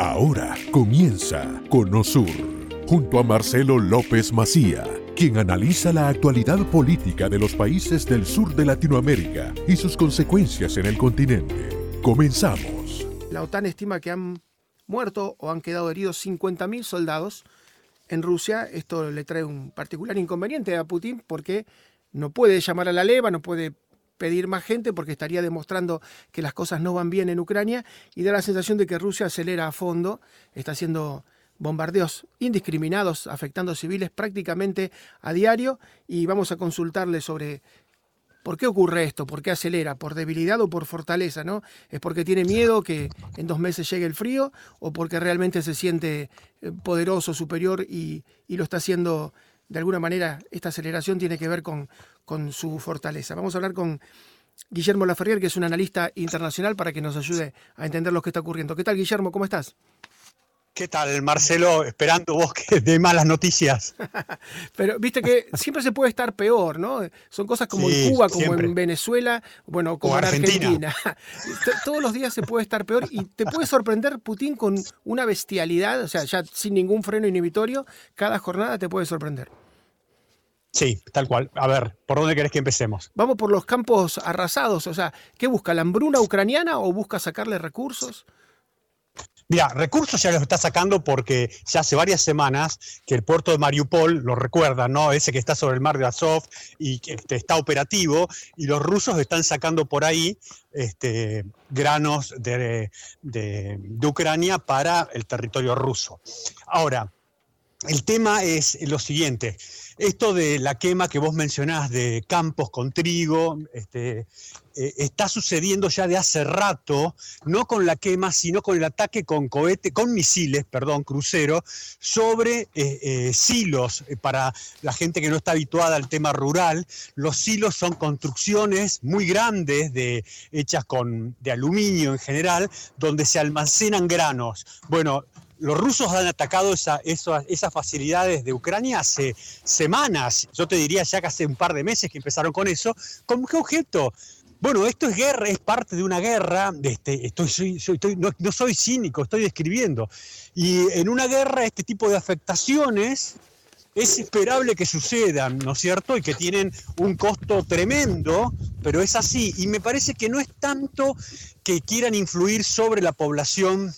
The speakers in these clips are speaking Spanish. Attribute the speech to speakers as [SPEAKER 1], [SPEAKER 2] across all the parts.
[SPEAKER 1] Ahora comienza Conosur, junto a Marcelo López Macía, quien analiza la actualidad política de los países del sur de Latinoamérica y sus consecuencias en el continente. Comenzamos.
[SPEAKER 2] La OTAN estima que han muerto o han quedado heridos 50.000 soldados en Rusia. Esto le trae un particular inconveniente a Putin porque no puede llamar a la leva, no puede pedir más gente porque estaría demostrando que las cosas no van bien en Ucrania y da la sensación de que Rusia acelera a fondo, está haciendo bombardeos indiscriminados afectando civiles prácticamente a diario y vamos a consultarle sobre por qué ocurre esto, por qué acelera, por debilidad o por fortaleza, ¿no? ¿Es porque tiene miedo que en dos meses llegue el frío o porque realmente se siente eh, poderoso, superior y, y lo está haciendo de alguna manera esta aceleración tiene que ver con, con su fortaleza. Vamos a hablar con Guillermo Laferrier, que es un analista internacional, para que nos ayude a entender lo que está ocurriendo. ¿Qué tal, Guillermo? ¿Cómo estás?
[SPEAKER 3] ¿Qué tal, Marcelo? Esperando vos que de malas noticias.
[SPEAKER 2] Pero viste que siempre se puede estar peor, ¿no? Son cosas como en Cuba, como en Venezuela, bueno, como en Argentina. Todos los días se puede estar peor y te puede sorprender Putin con una bestialidad, o sea, ya sin ningún freno inhibitorio, cada jornada te puede sorprender.
[SPEAKER 3] Sí, tal cual. A ver, ¿por dónde querés que empecemos?
[SPEAKER 2] Vamos por los campos arrasados, o sea, ¿qué busca? ¿La hambruna ucraniana o busca sacarle recursos?
[SPEAKER 3] Mira, recursos ya los está sacando porque ya hace varias semanas que el puerto de Mariupol, lo recuerdan, ¿no? Ese que está sobre el mar de Azov y que este, está operativo, y los rusos están sacando por ahí este, granos de, de Ucrania para el territorio ruso. Ahora, el tema es lo siguiente, esto de la quema que vos mencionás de campos con trigo, este, eh, está sucediendo ya de hace rato, no con la quema, sino con el ataque con cohete, con misiles, perdón, crucero, sobre eh, eh, silos. Para la gente que no está habituada al tema rural, los silos son construcciones muy grandes, de, hechas con, de aluminio en general, donde se almacenan granos. Bueno, los rusos han atacado esas facilidades de Ucrania hace semanas, yo te diría ya que hace un par de meses que empezaron con eso. ¿Con qué objeto? Bueno, esto es guerra, es parte de una guerra, este, estoy, no, no, soy cínico, estoy describiendo. Y en una guerra este tipo de afectaciones es esperable que sucedan, ¿no es cierto? Y que tienen un costo tremendo, pero es así. Y me parece que no es tanto que quieran influir sobre la población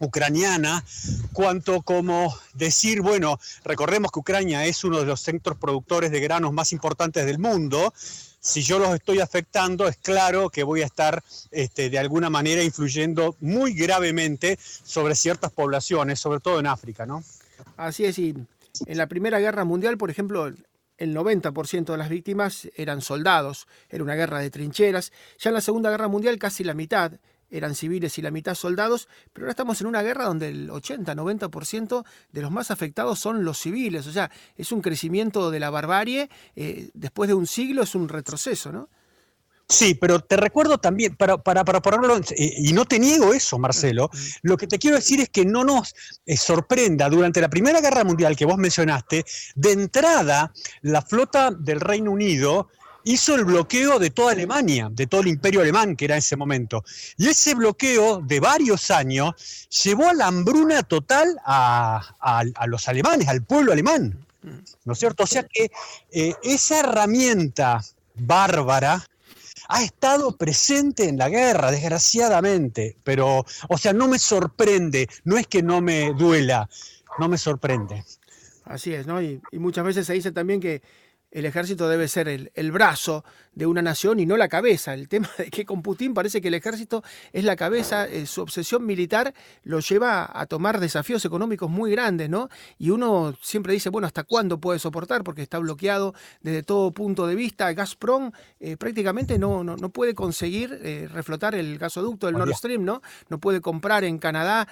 [SPEAKER 3] ucraniana, cuanto como decir, bueno, recordemos que Ucrania es uno de los centros productores de granos más importantes del mundo, si yo los estoy afectando, es claro que voy a estar este, de alguna manera influyendo muy gravemente sobre ciertas poblaciones, sobre todo en África, ¿no?
[SPEAKER 2] Así es, y en la Primera Guerra Mundial, por ejemplo, el 90% de las víctimas eran soldados, era una guerra de trincheras. Ya en la Segunda Guerra Mundial casi la mitad eran civiles y la mitad soldados, pero ahora estamos en una guerra donde el 80-90% de los más afectados son los civiles, o sea, es un crecimiento de la barbarie, eh, después de un siglo es un retroceso, ¿no?
[SPEAKER 3] Sí, pero te recuerdo también, para, para, para ponerlo, eh, y no te niego eso, Marcelo, mm, mm. lo que te quiero decir es que no nos eh, sorprenda, durante la Primera Guerra Mundial que vos mencionaste, de entrada, la flota del Reino Unido hizo el bloqueo de toda Alemania, de todo el imperio alemán que era en ese momento. Y ese bloqueo de varios años llevó a la hambruna total a, los alemanes, al pueblo alemán. ¿No es cierto? O sea que eh, esa herramienta bárbara ha estado presente en la guerra, desgraciadamente, pero, o sea, no me sorprende, no es que no me duela, no me sorprende.
[SPEAKER 2] Así es, ¿no? y muchas veces se dice también que el ejército debe ser el, brazo de una nación y no la cabeza. El tema de que con Putin parece que el ejército es la cabeza, eh, su obsesión militar lo lleva a tomar desafíos económicos muy grandes, ¿no? Y uno siempre dice, bueno, ¿hasta cuándo puede soportar? Porque está bloqueado desde todo punto de vista. Gazprom eh, prácticamente no, no, puede conseguir eh, reflotar el gasoducto del Nord Stream, ¿no? No puede comprar en Canadá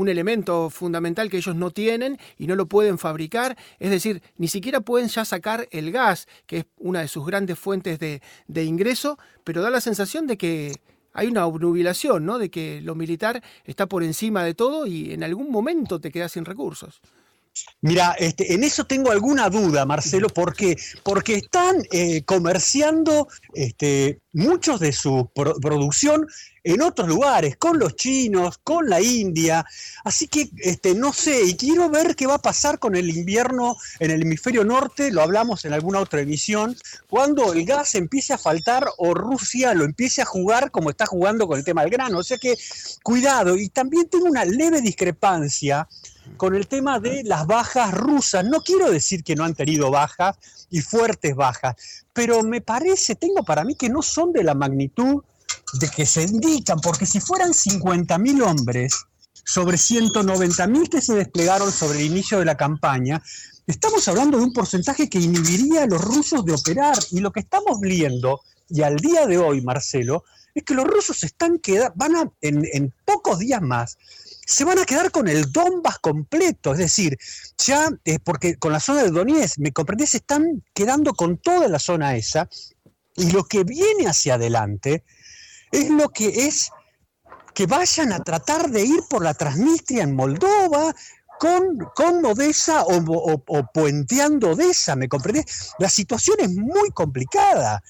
[SPEAKER 2] un elemento fundamental que ellos no tienen y no lo pueden fabricar. Es decir, ni siquiera pueden ya sacar el gas, que es una de sus grandes fuentes de, ingreso, pero da la sensación de que hay una obnubilación, ¿no? De que lo militar está por encima de todo y en algún momento te quedas sin recursos.
[SPEAKER 3] Mira, este, en eso tengo alguna duda, Marcelo, ¿por qué? Porque están eh, comerciando este, muchos de su producción en otros lugares, con los chinos, con la India. Así que este, no sé, y quiero ver qué va a pasar con el invierno en el hemisferio norte, lo hablamos en alguna otra emisión, cuando el gas empiece a faltar o Rusia lo empiece a jugar como está jugando con el tema del grano. O sea que cuidado, y también tengo una leve discrepancia con el tema de las bajas rusas. No quiero decir que no han tenido bajas y fuertes bajas, pero me parece, tengo para mí que no son de la magnitud de que se indican, porque si fueran 50.000 hombres sobre 190.000 que se desplegaron sobre el inicio de la campaña, estamos hablando de un porcentaje que inhibiría a los rusos de operar. Y lo que estamos viendo, y al día de hoy, Marcelo, es que los rusos están quedando, van a, en, en pocos días más, se van a quedar con el Donbass completo, es decir, ya, eh, porque con la zona de Donetsk, me comprendés, están quedando con toda la zona esa, y lo que viene hacia adelante es lo que es que vayan a tratar de ir por la Transnistria en Moldova, con, con Odessa o, puenteando Odessa, ¿me comprendés? La situación es muy complicada,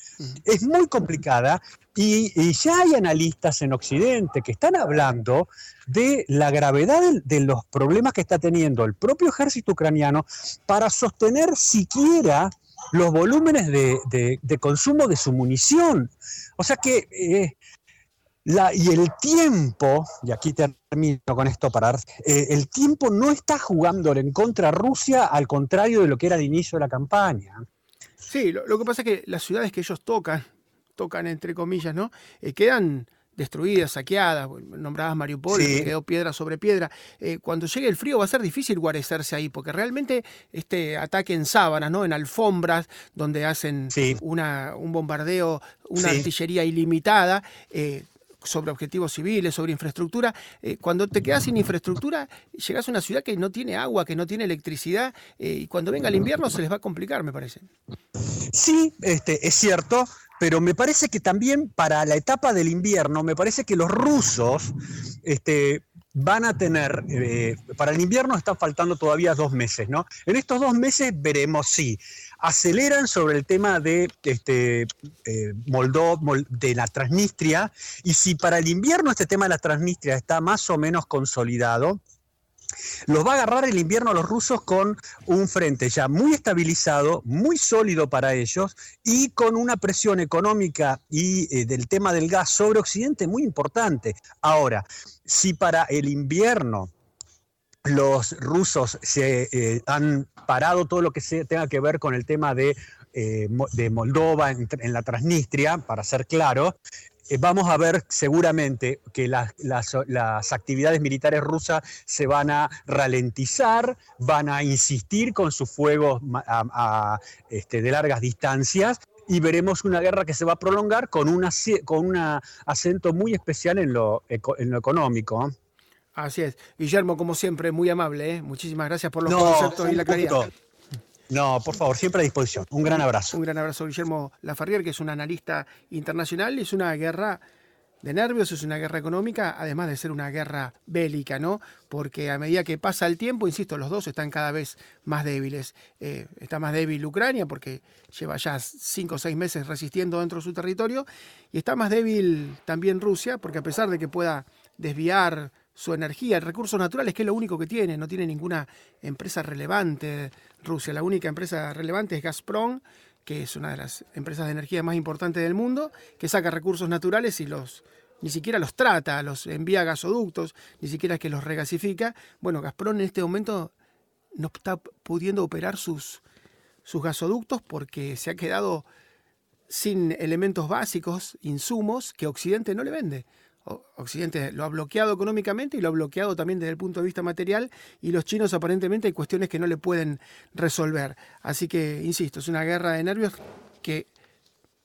[SPEAKER 3] es muy complicada y, ya hay analistas en Occidente que están hablando de la gravedad de, los problemas que está teniendo el propio ejército ucraniano para sostener siquiera los volúmenes de, consumo de su munición. O sea que eh, y el tiempo, y aquí termino con esto para eh, el tiempo no está jugando en contra Rusia, al contrario de lo que era el inicio de la campaña.
[SPEAKER 2] Sí, lo, que pasa es que las ciudades que ellos tocan, tocan entre comillas, ¿no? Eh, quedan destruidas, saqueadas, nombradas Mariupol, quedó piedra sobre piedra. Eh, cuando llegue el frío va a ser difícil guarecerse ahí, porque realmente este ataque en sábanas, ¿no? en alfombras, donde hacen una, un bombardeo, una artillería ilimitada, sobre objetivos civiles, sobre infraestructura. Eh, cuando te quedas sin infraestructura, llegas a una ciudad que no tiene agua, que no tiene electricidad, eh, y cuando venga el invierno se les va a complicar, me parece.
[SPEAKER 3] Sí, este, es cierto, pero me parece que también para la etapa del invierno, me parece que los rusos este, van a tener, eh, para el invierno están faltando todavía dos meses, ¿no? En estos dos meses veremos si aceleran sobre el tema de este, eh, de la Transnistria, y si para el invierno este tema de la Transnistria está más o menos consolidado, los va a agarrar el invierno a los rusos con un frente ya muy estabilizado, muy sólido para ellos y con una presión económica y eh, del tema del gas sobre Occidente muy importante. Ahora, si para el invierno los rusos se eh, han parado todo lo que se tenga que ver con el tema de, eh, Moldova en, la Transnistria, para ser claro, eh, vamos a ver seguramente que las, actividades militares rusas se van a ralentizar, van a insistir con sus fuegos este, de largas distancias y veremos una guerra que se va a prolongar con, una, un acento muy especial en lo económico.
[SPEAKER 2] Así es. Guillermo, como siempre, muy amable. ¿eh? Muchísimas gracias por los conceptos y la claridad.
[SPEAKER 3] No, por favor, siempre a disposición. Un gran abrazo.
[SPEAKER 2] Un gran abrazo, Guillermo Lafarrier, que es un analista internacional. Es una guerra de nervios, es una guerra económica, además de ser una guerra bélica, ¿no? Porque a medida que pasa el tiempo, insisto, los dos están cada vez más débiles. Eh, está más débil Ucrania porque lleva ya cinco o seis meses resistiendo dentro de su territorio, y está más débil también Rusia, porque a pesar de que pueda desviar su energía, recursos naturales, que es lo único que tiene, no tiene ninguna empresa relevante Rusia. La única empresa relevante es Gazprom, que es una de las empresas de energía más importantes del mundo, que saca recursos naturales y los ni siquiera los trata, los envía a gasoductos, ni siquiera es que los regasifica. Bueno, Gazprom en este momento no está pudiendo operar sus, sus gasoductos porque se ha quedado sin elementos básicos, insumos, que Occidente no le vende. Occidente lo ha bloqueado económicamente y lo ha bloqueado también desde el punto de vista material y los chinos aparentemente hay cuestiones que no le pueden resolver. Así que, insisto, es una guerra de nervios que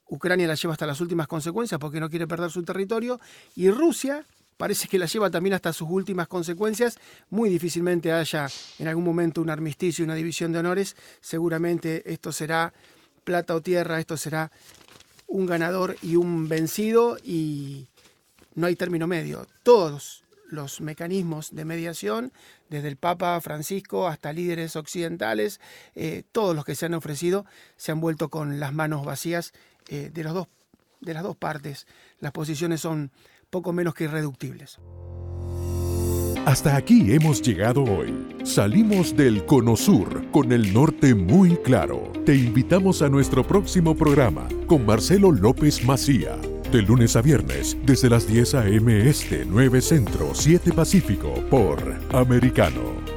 [SPEAKER 2] Ucrania la lleva hasta las últimas consecuencias porque no quiere perder su territorio y Rusia parece que la lleva también hasta sus últimas consecuencias. Muy difícilmente haya en algún momento un armisticio una división de honores. Seguramente esto será plata o tierra, esto será un ganador y un vencido y no hay término medio. Todos los mecanismos de mediación, desde el Papa Francisco hasta líderes occidentales, eh, todos los que se han ofrecido se han vuelto con las manos vacías eh, de, dos, de las dos partes. Las posiciones son poco menos que irreductibles.
[SPEAKER 1] Hasta aquí hemos llegado hoy. Salimos del Cono Sur con el norte muy claro. Te invitamos a nuestro próximo programa con Marcelo López Macía. De lunes a viernes, desde las 10 a.m. Este, 9 Centro, 7 Pacífico, por Americano.